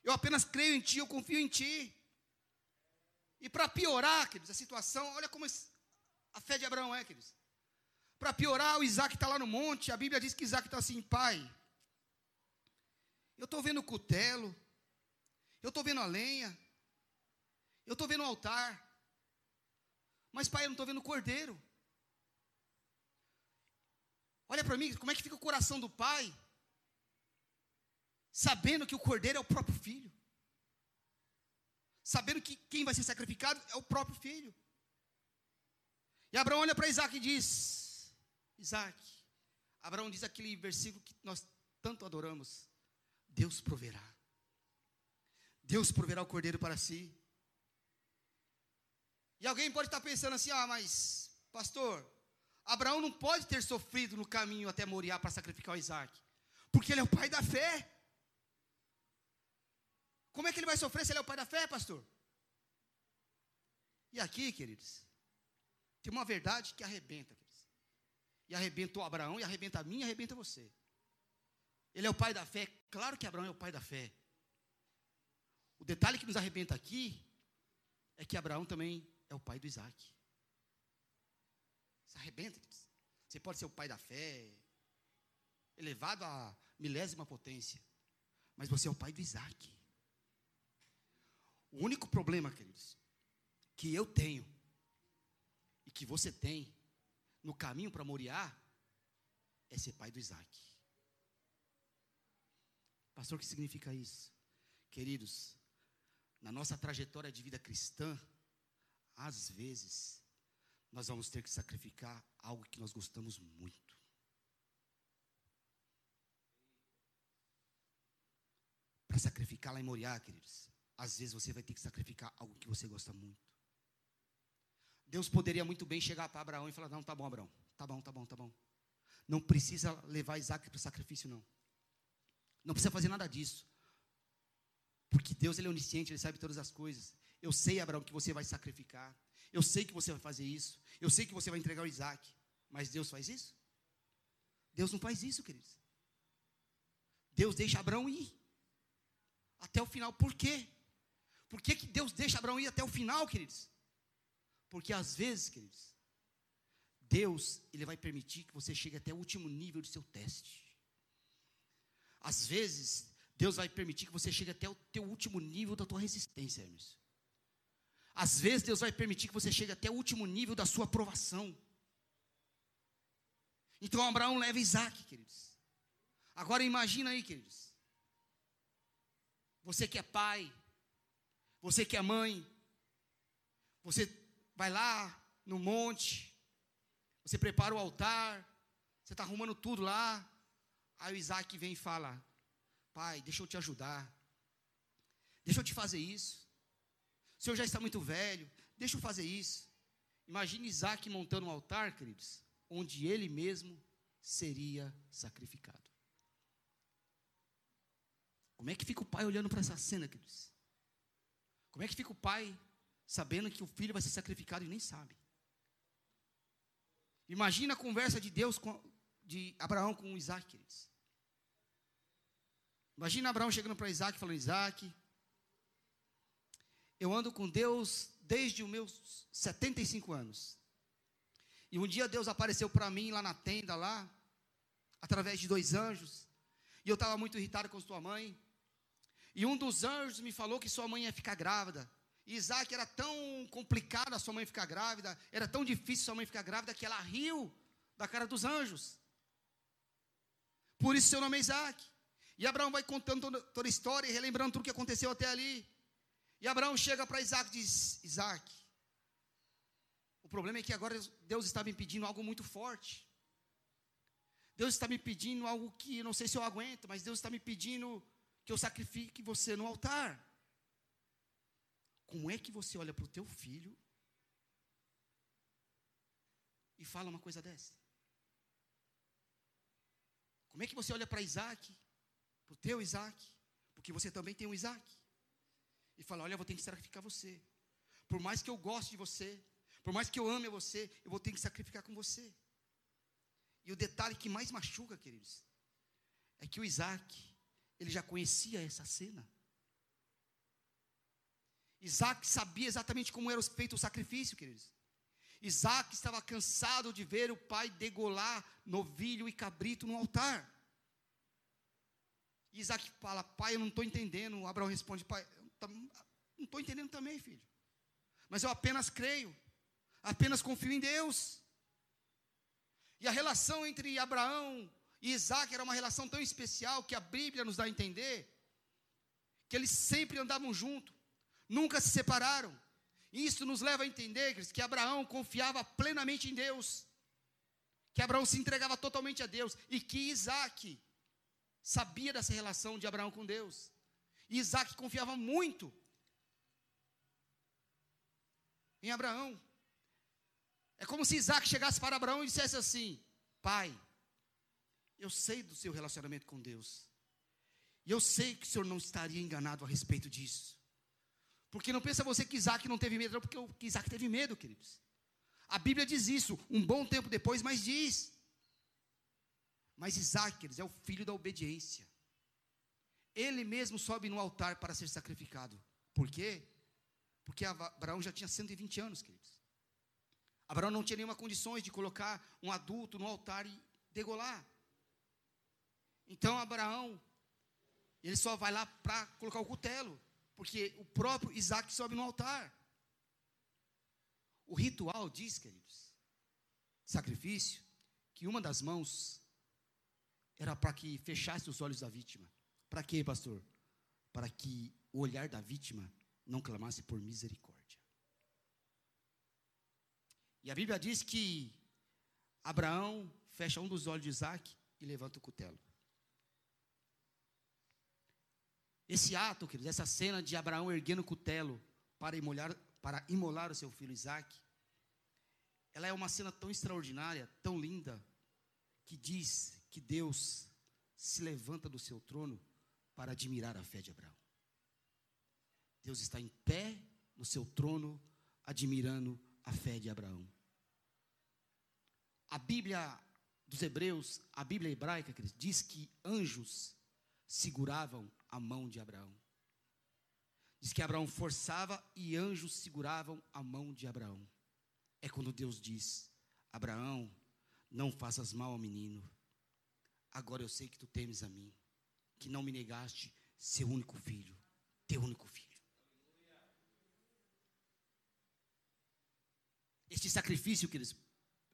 Eu apenas creio em Ti, eu confio em Ti. E para piorar, queridos, a situação, olha como a fé de Abraão é, queridos. Para piorar, o Isaac está lá no monte, a Bíblia diz que Isaac está assim, pai. Eu estou vendo o cutelo, eu estou vendo a lenha, eu estou vendo o altar, mas pai, eu não estou vendo o cordeiro. Olha para mim, como é que fica o coração do pai sabendo que o cordeiro é o próprio filho, sabendo que quem vai ser sacrificado é o próprio filho. E Abraão olha para Isaac e diz: Isaac, Abraão diz aquele versículo que nós tanto adoramos: Deus proverá. Deus proverá o cordeiro para si. E alguém pode estar pensando assim: ah, mas, pastor, Abraão não pode ter sofrido no caminho até Moriá para sacrificar o Isaac, porque ele é o pai da fé. Como é que ele vai sofrer se ele é o pai da fé, pastor? E aqui, queridos, tem uma verdade que arrebenta, queridos. E arrebentou Abraão, e arrebenta a mim, e arrebenta você. Ele é o pai da fé, claro que Abraão é o pai da fé. O detalhe que nos arrebenta aqui é que Abraão também é o pai do Isaac. Isso arrebenta, queridos. Você pode ser o pai da fé, elevado à milésima potência, mas você é o pai do Isaac. O único problema, queridos, que eu tenho e que você tem no caminho para Moriá é ser pai do Isaac. Pastor, o que significa isso? Queridos, na nossa trajetória de vida cristã, às vezes, nós vamos ter que sacrificar algo que nós gostamos muito. Para sacrificar lá em Moriá, queridos, às vezes você vai ter que sacrificar algo que você gosta muito. Deus poderia muito bem chegar para Abraão e falar: Não, tá bom, Abraão, tá bom, tá bom, tá bom. Não precisa levar Isaac para o sacrifício, não. Não precisa fazer nada disso. Porque Deus ele é onisciente, Ele sabe todas as coisas. Eu sei, Abraão, que você vai sacrificar. Eu sei que você vai fazer isso. Eu sei que você vai entregar o Isaac. Mas Deus faz isso? Deus não faz isso, queridos. Deus deixa Abraão ir. Até o final. Por quê? Por que, que Deus deixa Abraão ir até o final, queridos? Porque às vezes, queridos, Deus, Ele vai permitir que você chegue até o último nível do seu teste. Às vezes, Deus vai permitir que você chegue até o teu último nível da tua resistência, Hermes. Às vezes, Deus vai permitir que você chegue até o último nível da sua aprovação. Então, Abraão leva Isaac, queridos. Agora, imagina aí, queridos. Você que é pai, você que é mãe, você vai lá no monte, você prepara o altar, você está arrumando tudo lá. Aí o Isaac vem e fala: Pai, deixa eu te ajudar, deixa eu te fazer isso. O senhor já está muito velho, deixa eu fazer isso. Imagine Isaac montando um altar, queridos, onde ele mesmo seria sacrificado. Como é que fica o pai olhando para essa cena, queridos? Como é que fica o pai sabendo que o filho vai ser sacrificado e nem sabe? Imagina a conversa de Deus com, de Abraão com Isaac, queridos. Imagina Abraão chegando para Isaac falando: Isaac, eu ando com Deus desde os meus 75 anos. E um dia Deus apareceu para mim lá na tenda, lá, através de dois anjos. E eu estava muito irritado com sua mãe. E um dos anjos me falou que sua mãe ia ficar grávida. E Isaac era tão complicado a sua mãe ficar grávida, era tão difícil sua mãe ficar grávida, que ela riu da cara dos anjos. Por isso seu nome é Isaac. E Abraão vai contando toda, a história e relembrando tudo o que aconteceu até ali. E Abraão chega para Isaac e diz: Isaac, o problema é que agora Deus está me pedindo algo muito forte. Deus está me pedindo algo que não sei se eu aguento, mas Deus está me pedindo que eu sacrifique você no altar. Como é que você olha para o teu filho e fala uma coisa dessa? Como é que você olha para Isaac, para o teu Isaac, porque você também tem um Isaac, e fala: Olha, eu vou ter que sacrificar você. Por mais que eu goste de você, por mais que eu ame você, eu vou ter que sacrificar com você. E o detalhe que mais machuca, queridos, é que o Isaac, ele já conhecia essa cena. Isaac sabia exatamente como era feito o sacrifício, queridos. Isaac estava cansado de ver o pai degolar novilho e cabrito no altar. Isaac fala, pai, eu não estou entendendo. Abraão responde, pai, não estou entendendo também, filho. Mas eu apenas creio, apenas confio em Deus. E a relação entre Abraão e Isaac era uma relação tão especial que a Bíblia nos dá a entender que eles sempre andavam juntos, nunca se separaram. Isso nos leva a entender que Abraão confiava plenamente em Deus, que Abraão se entregava totalmente a Deus e que Isaac sabia dessa relação de Abraão com Deus. E Isaac confiava muito em Abraão. É como se Isaac chegasse para Abraão e dissesse assim: Pai, eu sei do seu relacionamento com Deus. E eu sei que o senhor não estaria enganado a respeito disso. Porque não pensa você que Isaac não teve medo, porque que Isaac teve medo, queridos. A Bíblia diz isso um bom tempo depois, mas diz. Mas Isaac, queridos, é o filho da obediência. Ele mesmo sobe no altar para ser sacrificado. Por quê? Porque Abraão já tinha 120 anos, queridos. Abraão não tinha nenhuma condições de colocar um adulto no altar e degolar. Então Abraão, ele só vai lá para colocar o cutelo porque o próprio Isaac sobe no altar. O ritual diz, queridos, sacrifício, que uma das mãos era para que fechasse os olhos da vítima. Para quê, pastor? Para que o olhar da vítima não clamasse por misericórdia. E a Bíblia diz que Abraão fecha um dos olhos de Isaac e levanta o cutelo. Esse ato, queridos, essa cena de Abraão erguendo o cutelo para imolar, para imolar o seu filho Isaac, ela é uma cena tão extraordinária, tão linda, que diz que Deus se levanta do seu trono para admirar a fé de Abraão. Deus está em pé no seu trono, admirando a fé de Abraão. A Bíblia dos Hebreus, a Bíblia hebraica, diz que anjos seguravam a mão de Abraão. Diz que Abraão forçava e anjos seguravam a mão de Abraão. É quando Deus diz: Abraão, não faças mal ao menino. Agora eu sei que tu temes a mim, que não me negaste seu único filho, teu único filho. Este sacrifício, queridos,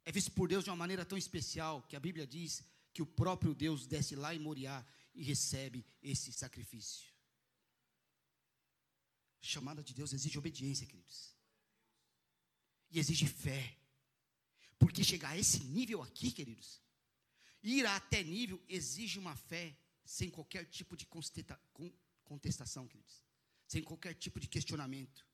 é visto por Deus de uma maneira tão especial que a Bíblia diz que o próprio Deus desce lá em Moriá e recebe esse sacrifício. Chamada de Deus exige obediência, queridos. E exige fé. Porque chegar a esse nível aqui, queridos, ir até nível exige uma fé sem qualquer tipo de contestação, queridos. Sem qualquer tipo de questionamento.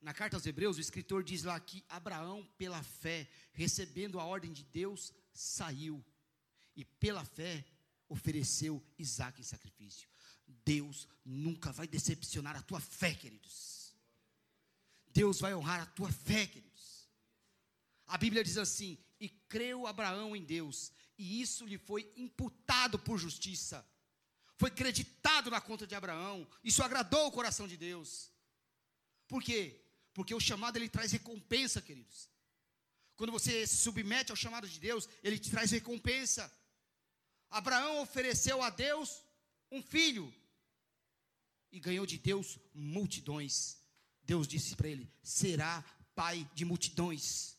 na carta aos Hebreus, o escritor diz lá que Abraão, pela fé, recebendo a ordem de Deus, saiu e pela fé ofereceu Isaac em sacrifício. Deus nunca vai decepcionar a tua fé, queridos. Deus vai honrar a tua fé, queridos. A Bíblia diz assim: E creu Abraão em Deus, e isso lhe foi imputado por justiça. Foi creditado na conta de Abraão. Isso agradou o coração de Deus. Por quê? Porque o chamado ele traz recompensa, queridos. Quando você se submete ao chamado de Deus, ele te traz recompensa. Abraão ofereceu a Deus um filho e ganhou de Deus multidões. Deus disse para ele: será pai de multidões.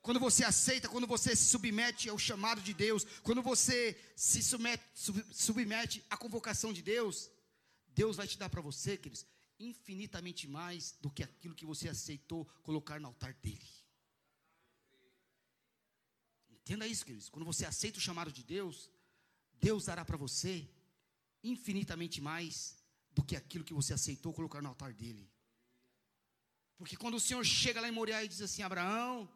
Quando você aceita, quando você se submete ao chamado de Deus, quando você se submete, submete à convocação de Deus, Deus vai te dar para você, queridos, infinitamente mais do que aquilo que você aceitou colocar no altar dele. Entenda isso, queridos. Quando você aceita o chamado de Deus, Deus dará para você infinitamente mais do que aquilo que você aceitou colocar no altar dele. Porque quando o Senhor chega lá em Moriá e diz assim: Abraão,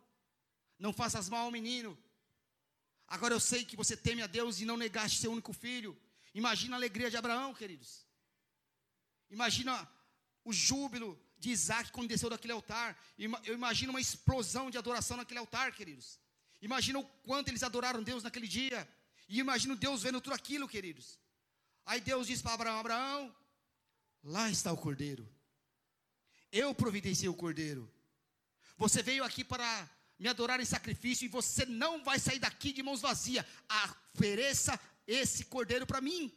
não faças mal ao menino. Agora eu sei que você teme a Deus e não negaste seu único filho. Imagina a alegria de Abraão, queridos. Imagina o júbilo de Isaac quando desceu daquele altar. Eu imagino uma explosão de adoração naquele altar, queridos. Imagina o quanto eles adoraram Deus naquele dia. E imagina Deus vendo tudo aquilo, queridos. Aí Deus diz para Abraão: Abraão, lá está o cordeiro. Eu providenciei o cordeiro. Você veio aqui para me adorar em sacrifício e você não vai sair daqui de mãos vazias. Ofereça esse cordeiro para mim.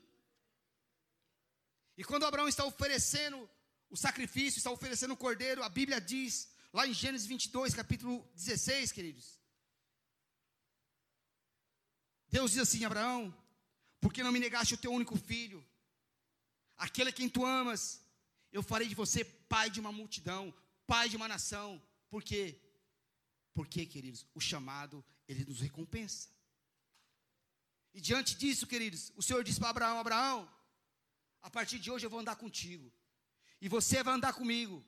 E quando Abraão está oferecendo o sacrifício, está oferecendo o cordeiro, a Bíblia diz, lá em Gênesis 22, capítulo 16, queridos. Deus diz assim: Abraão, por que não me negaste o teu único filho? Aquele a quem tu amas, eu farei de você pai de uma multidão, pai de uma nação. Por quê? Porque, queridos, o chamado, ele nos recompensa. E diante disso, queridos, o Senhor disse para Abraão: Abraão, a partir de hoje eu vou andar contigo, e você vai andar comigo.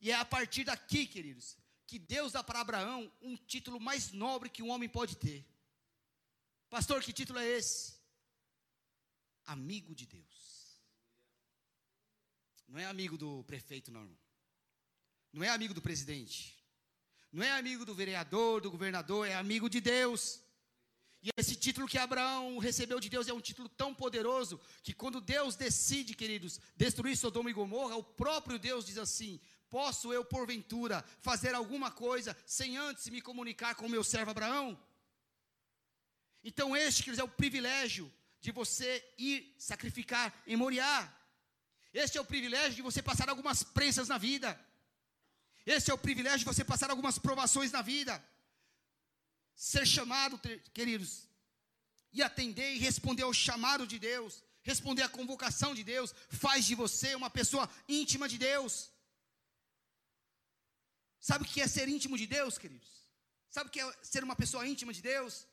E é a partir daqui, queridos, que Deus dá para Abraão um título mais nobre que um homem pode ter. Pastor, que título é esse? Amigo de Deus. Não é amigo do prefeito, não. Não é amigo do presidente. Não é amigo do vereador, do governador, é amigo de Deus. E esse título que Abraão recebeu de Deus é um título tão poderoso que quando Deus decide, queridos, destruir Sodoma e Gomorra, o próprio Deus diz assim: Posso eu, porventura, fazer alguma coisa sem antes me comunicar com o meu servo Abraão? Então, este, queridos, é o privilégio de você ir sacrificar em Moriá. Este é o privilégio de você passar algumas prensas na vida. Este é o privilégio de você passar algumas provações na vida. Ser chamado, queridos, e atender e responder ao chamado de Deus, responder à convocação de Deus, faz de você uma pessoa íntima de Deus. Sabe o que é ser íntimo de Deus, queridos? Sabe o que é ser uma pessoa íntima de Deus?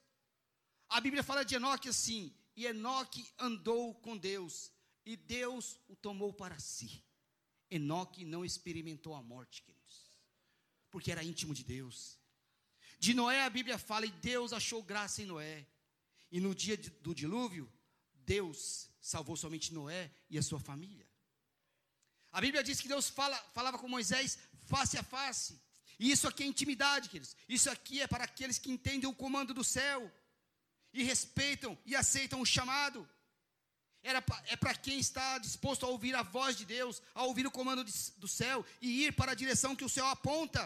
A Bíblia fala de Enoque assim: e Enoque andou com Deus, e Deus o tomou para si. Enoque não experimentou a morte, queridos, porque era íntimo de Deus. De Noé a Bíblia fala, e Deus achou graça em Noé. E no dia do dilúvio, Deus salvou somente Noé e a sua família. A Bíblia diz que Deus fala, falava com Moisés face a face. E isso aqui é intimidade, queridos. Isso aqui é para aqueles que entendem o comando do céu e respeitam e aceitam o chamado. Era, é para quem está disposto a ouvir a voz de Deus, a ouvir o comando de, do céu e ir para a direção que o céu aponta.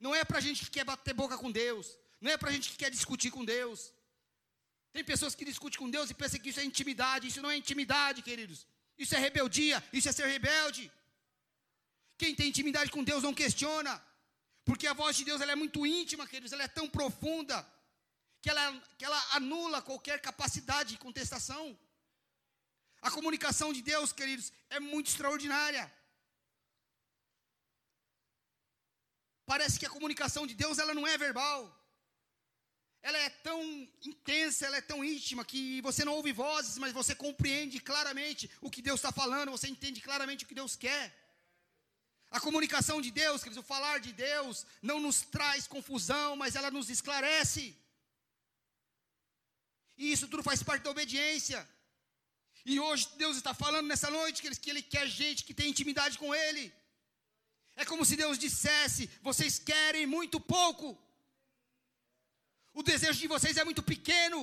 Não é para a gente que quer bater boca com Deus, não é para a gente que quer discutir com Deus. Tem pessoas que discutem com Deus e pensam que isso é intimidade. Isso não é intimidade, queridos. Isso é rebeldia, isso é ser rebelde. Quem tem intimidade com Deus não questiona, porque a voz de Deus ela é muito íntima, queridos, ela é tão profunda que ela, que ela anula qualquer capacidade de contestação. A comunicação de Deus, queridos, é muito extraordinária. Parece que a comunicação de Deus ela não é verbal. Ela é tão intensa, ela é tão íntima que você não ouve vozes, mas você compreende claramente o que Deus está falando, você entende claramente o que Deus quer. A comunicação de Deus, queridos, o falar de Deus, não nos traz confusão, mas ela nos esclarece. E isso tudo faz parte da obediência. E hoje Deus está falando nessa noite que ele, que ele quer gente que tem intimidade com Ele. É como se Deus dissesse: vocês querem muito pouco. O desejo de vocês é muito pequeno.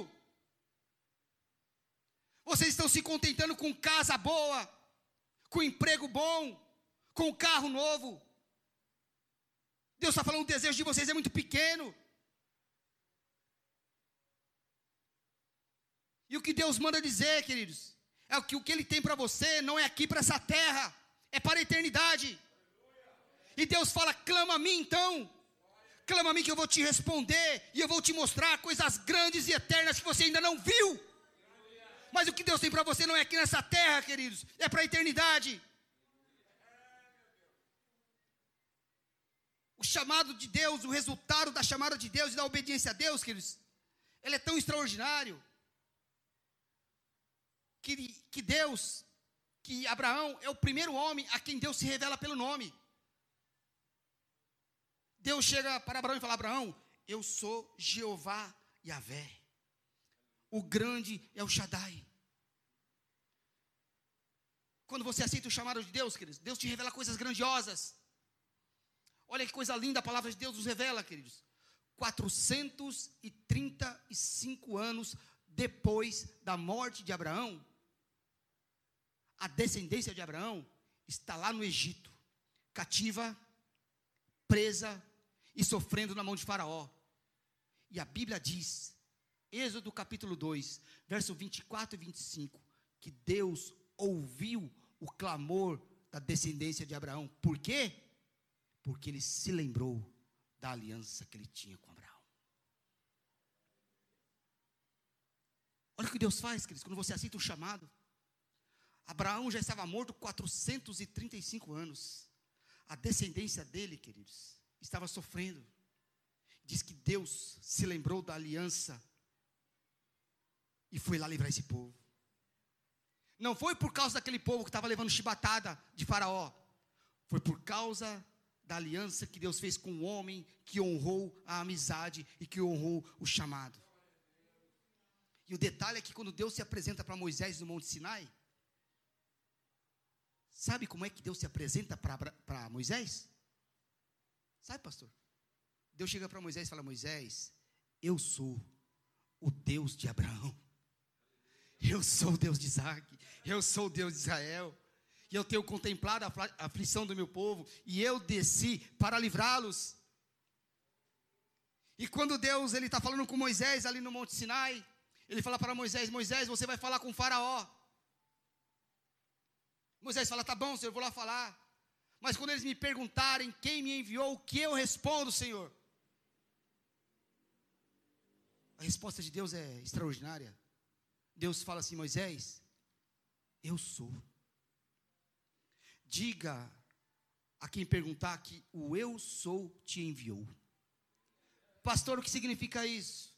Vocês estão se contentando com casa boa, com emprego bom, com carro novo. Deus está falando: o desejo de vocês é muito pequeno. E o que Deus manda dizer, queridos, é que o que Ele tem para você não é aqui para essa terra, é para a eternidade. E Deus fala: clama a mim então, clama a mim que eu vou te responder, e eu vou te mostrar coisas grandes e eternas que você ainda não viu. Mas o que Deus tem para você não é aqui nessa terra, queridos, é para a eternidade. O chamado de Deus, o resultado da chamada de Deus e da obediência a Deus, queridos, ele é tão extraordinário que, que Deus, que Abraão é o primeiro homem a quem Deus se revela pelo nome. Deus chega para Abraão e fala: Abraão, eu sou Jeová Yahvé. O grande é o Shaddai. Quando você aceita o chamado de Deus, queridos, Deus te revela coisas grandiosas. Olha que coisa linda a palavra de Deus nos revela, queridos. 435 anos depois da morte de Abraão, a descendência de Abraão está lá no Egito, cativa, presa e sofrendo na mão de Faraó. E a Bíblia diz, Êxodo capítulo 2, verso 24 e 25, que Deus ouviu o clamor da descendência de Abraão. Por quê? Porque ele se lembrou da aliança que ele tinha com Abraão. Olha o que Deus faz, queridos, quando você aceita o chamado. Abraão já estava morto 435 anos. A descendência dele, queridos, estava sofrendo. Diz que Deus se lembrou da aliança e foi lá livrar esse povo. Não foi por causa daquele povo que estava levando chibatada de Faraó. Foi por causa da aliança que Deus fez com o homem que honrou a amizade e que honrou o chamado. E o detalhe é que quando Deus se apresenta para Moisés no Monte Sinai, Sabe como é que Deus se apresenta para Moisés? Sabe, pastor? Deus chega para Moisés e fala: Moisés, eu sou o Deus de Abraão, eu sou o Deus de Isaac, eu sou o Deus de Israel, e eu tenho contemplado a aflição do meu povo, e eu desci para livrá-los. E quando Deus ele está falando com Moisés ali no Monte Sinai, ele fala para Moisés: Moisés, você vai falar com Faraó. Moisés fala: Tá bom, Senhor, eu vou lá falar. Mas quando eles me perguntarem quem me enviou, o que eu respondo, Senhor? A resposta de Deus é extraordinária. Deus fala assim: Moisés, eu sou. Diga a quem perguntar que o eu sou te enviou. Pastor, o que significa isso?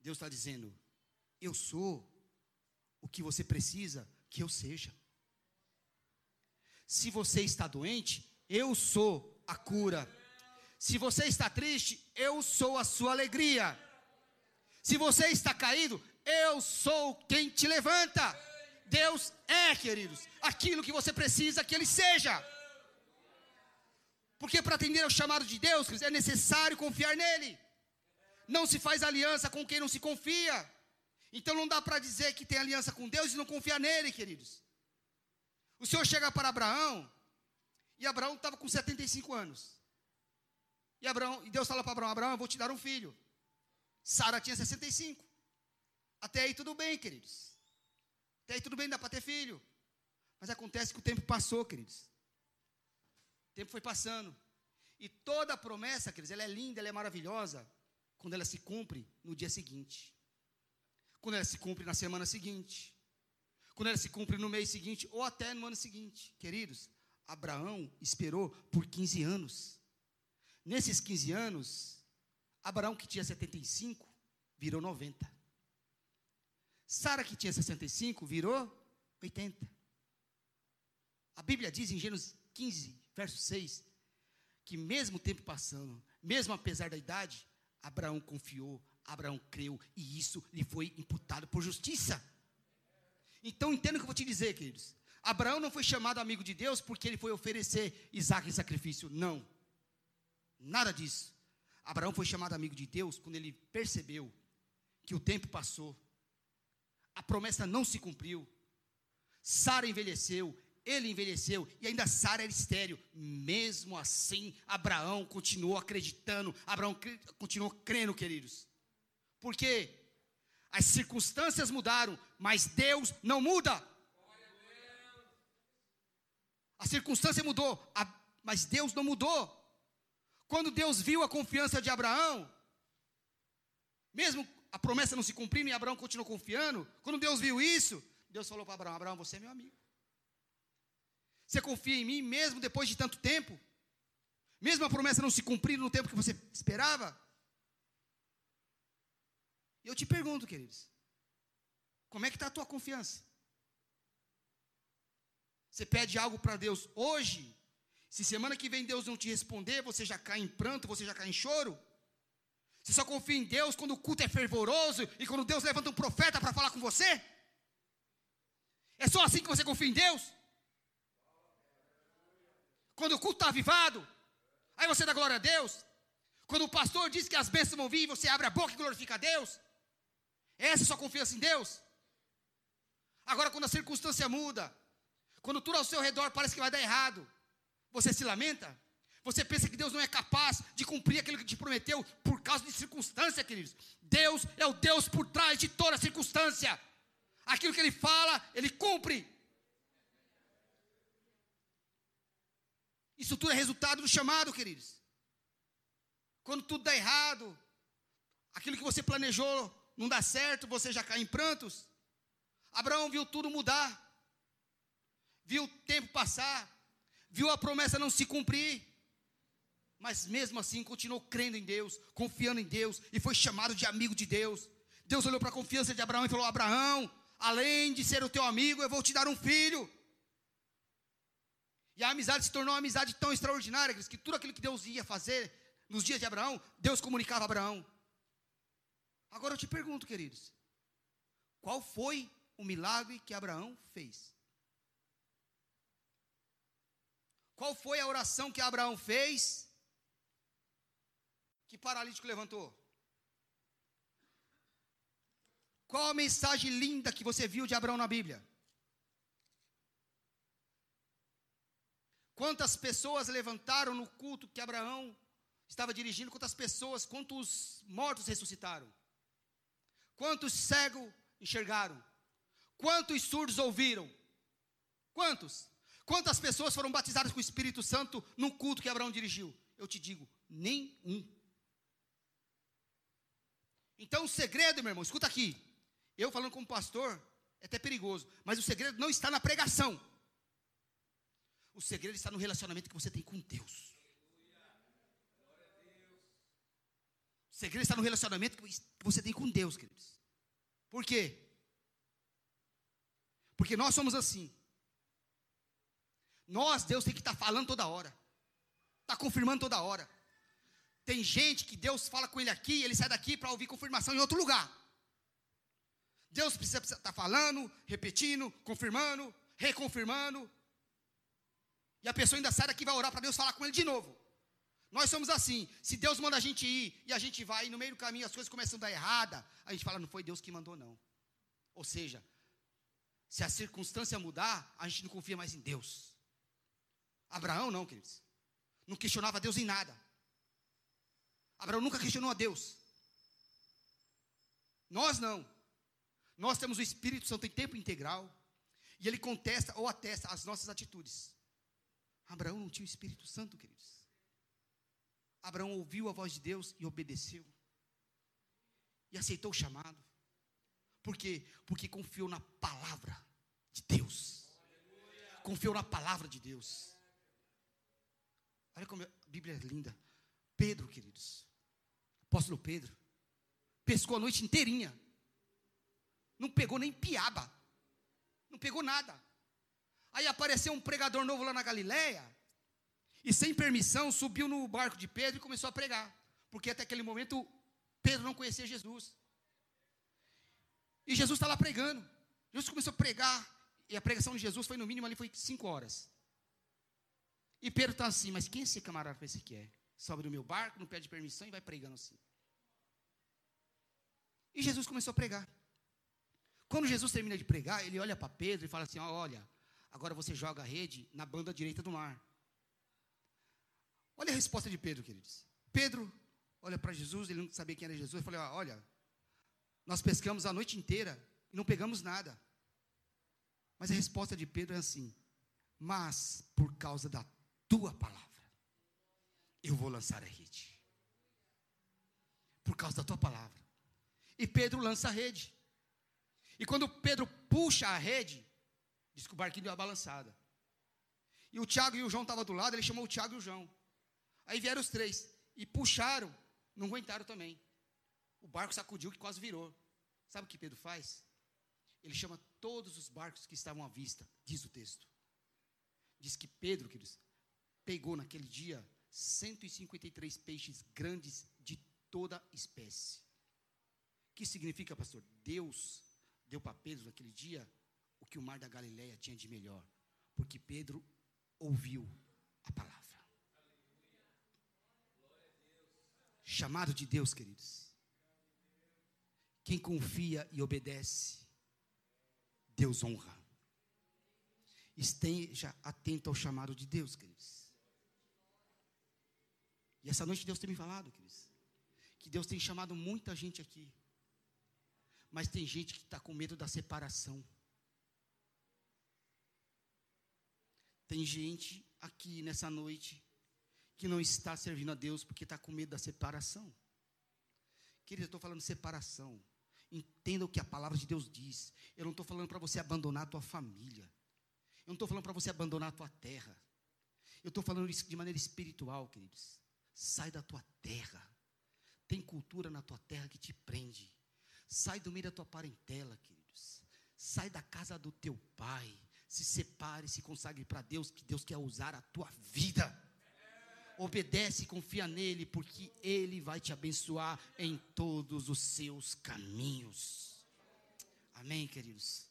Deus está dizendo: Eu sou o que você precisa que eu seja. Se você está doente, eu sou a cura. Se você está triste, eu sou a sua alegria. Se você está caído, eu sou quem te levanta. Deus é, queridos, aquilo que você precisa que Ele seja. Porque para atender ao chamado de Deus, é necessário confiar nele. Não se faz aliança com quem não se confia. Então não dá para dizer que tem aliança com Deus e não confiar nele, queridos. O Senhor chega para Abraão, e Abraão estava com 75 anos. E, Abraão, e Deus fala para Abraão: Abraão, eu vou te dar um filho. Sara tinha 65. Até aí tudo bem, queridos. Até aí tudo bem, dá para ter filho. Mas acontece que o tempo passou, queridos. O tempo foi passando. E toda a promessa, queridos, ela é linda, ela é maravilhosa, quando ela se cumpre no dia seguinte quando ela se cumpre na semana seguinte, quando ela se cumpre no mês seguinte, ou até no ano seguinte. Queridos, Abraão esperou por 15 anos. Nesses 15 anos, Abraão, que tinha 75, virou 90. Sara, que tinha 65, virou 80. A Bíblia diz em Gênesis, 15, verso 6, que mesmo o tempo passando, mesmo apesar da idade, Abraão confiou, Abraão creu, e isso lhe foi imputado por justiça. Então entenda o que eu vou te dizer, queridos. Abraão não foi chamado amigo de Deus porque ele foi oferecer Isaac em sacrifício. Não. Nada disso. Abraão foi chamado amigo de Deus quando ele percebeu que o tempo passou, a promessa não se cumpriu, Sara envelheceu, ele envelheceu e ainda Sara era estéreo. Mesmo assim, Abraão continuou acreditando, Abraão continuou crendo, queridos. Porque as circunstâncias mudaram, mas Deus não muda. A circunstância mudou, mas Deus não mudou. Quando Deus viu a confiança de Abraão, mesmo a promessa não se cumprindo e Abraão continuou confiando, quando Deus viu isso, Deus falou para Abraão: Abraão, você é meu amigo. Você confia em mim mesmo depois de tanto tempo? Mesmo a promessa não se cumprindo no tempo que você esperava? E eu te pergunto, queridos, como é que está a tua confiança? Você pede algo para Deus hoje, se semana que vem Deus não te responder, você já cai em pranto, você já cai em choro? Você só confia em Deus quando o culto é fervoroso e quando Deus levanta um profeta para falar com você? É só assim que você confia em Deus? Quando o culto está avivado, aí você dá glória a Deus. Quando o pastor diz que as bênçãos vão vir, você abre a boca e glorifica a Deus. Essa é a sua confiança em Deus. Agora, quando a circunstância muda, quando tudo ao seu redor parece que vai dar errado, você se lamenta? Você pensa que Deus não é capaz de cumprir aquilo que te prometeu por causa de circunstância, queridos? Deus é o Deus por trás de toda circunstância. Aquilo que Ele fala, Ele cumpre. Isso tudo é resultado do chamado, queridos. Quando tudo dá errado, aquilo que você planejou não dá certo, você já cai em prantos. Abraão viu tudo mudar, viu o tempo passar, viu a promessa não se cumprir, mas mesmo assim continuou crendo em Deus, confiando em Deus, e foi chamado de amigo de Deus. Deus olhou para a confiança de Abraão e falou: Abraão, além de ser o teu amigo, eu vou te dar um filho. E a amizade se tornou uma amizade tão extraordinária que tudo aquilo que Deus ia fazer nos dias de Abraão, Deus comunicava a Abraão. Agora eu te pergunto, queridos, qual foi o milagre que Abraão fez? Qual foi a oração que Abraão fez que paralítico levantou? Qual a mensagem linda que você viu de Abraão na Bíblia? Quantas pessoas levantaram no culto que Abraão estava dirigindo? Quantas pessoas, quantos mortos ressuscitaram? Quantos cegos enxergaram? Quantos surdos ouviram? Quantos? Quantas pessoas foram batizadas com o Espírito Santo no culto que Abraão dirigiu? Eu te digo, nenhum. Então o segredo, meu irmão, escuta aqui. Eu falando como pastor, é até perigoso, mas o segredo não está na pregação. O segredo está no relacionamento que você tem com Deus. O segredo está no relacionamento que você tem com Deus, queridos. Por quê? Porque nós somos assim. Nós, Deus tem que estar falando toda hora. Está confirmando toda hora. Tem gente que Deus fala com ele aqui, ele sai daqui para ouvir confirmação em outro lugar. Deus precisa estar tá falando, repetindo, confirmando, reconfirmando. E a pessoa ainda sai daqui e vai orar para Deus falar com ele de novo. Nós somos assim. Se Deus manda a gente ir e a gente vai e no meio do caminho as coisas começam a dar errada, a gente fala, não foi Deus que mandou, não. Ou seja, se a circunstância mudar, a gente não confia mais em Deus. Abraão não, queridos. Não questionava Deus em nada. Abraão nunca questionou a Deus. Nós não. Nós temos o Espírito Santo em tempo integral. E ele contesta ou atesta as nossas atitudes. Abraão não tinha o Espírito Santo, queridos. Abraão ouviu a voz de Deus e obedeceu. E aceitou o chamado. Por quê? Porque confiou na palavra de Deus. Confiou na palavra de Deus. Olha como a Bíblia é linda. Pedro, queridos. Apóstolo Pedro. Pescou a noite inteirinha. Não pegou nem piaba. Não pegou nada. Aí apareceu um pregador novo lá na Galileia E sem permissão, subiu no barco de Pedro e começou a pregar. Porque até aquele momento, Pedro não conhecia Jesus. E Jesus está lá pregando. Jesus começou a pregar. E a pregação de Jesus foi no mínimo ali, foi cinco horas. E Pedro está assim, mas quem é esse camarada para esse que é? Sobe no meu barco, não pede permissão e vai pregando assim. E Jesus começou a pregar. Quando Jesus termina de pregar, ele olha para Pedro e fala assim: Olha, agora você joga a rede na banda direita do mar. Olha a resposta de Pedro, queridos. Pedro olha para Jesus, ele não sabia quem era Jesus, e falou: Olha, nós pescamos a noite inteira e não pegamos nada. Mas a resposta de Pedro é assim: Mas por causa da tua palavra, eu vou lançar a rede. Por causa da tua palavra. E Pedro lança a rede. E quando Pedro puxa a rede, diz que o barquinho deu uma balançada. E o Tiago e o João estavam do lado, ele chamou o Tiago e o João. Aí vieram os três e puxaram, não aguentaram também. O barco sacudiu que quase virou. Sabe o que Pedro faz? Ele chama todos os barcos que estavam à vista, diz o texto. Diz que Pedro, queridos, pegou naquele dia 153 peixes grandes de toda espécie. O que significa, pastor? Deus deu para Pedro naquele dia o que o mar da Galileia tinha de melhor, porque Pedro ouviu a palavra. Chamado de Deus, queridos. Quem confia e obedece, Deus honra. Esteja atento ao chamado de Deus, queridos. E essa noite Deus tem me falado, queridos, que Deus tem chamado muita gente aqui. Mas tem gente que está com medo da separação. Tem gente aqui nessa noite que não está servindo a Deus porque está com medo da separação. Querido, eu estou falando separação. Entenda o que a palavra de Deus diz. Eu não estou falando para você abandonar a tua família. Eu não estou falando para você abandonar a tua terra. Eu estou falando isso de maneira espiritual, queridos. Sai da tua terra. Tem cultura na tua terra que te prende. Sai do meio da tua parentela, queridos. Sai da casa do teu pai. Se separe, se consagre para Deus, que Deus quer usar a tua vida. Obedece e confia nele, porque ele vai te abençoar em todos os seus caminhos. Amém, queridos?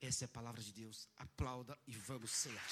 Essa é a palavra de Deus. Aplauda e vamos cear.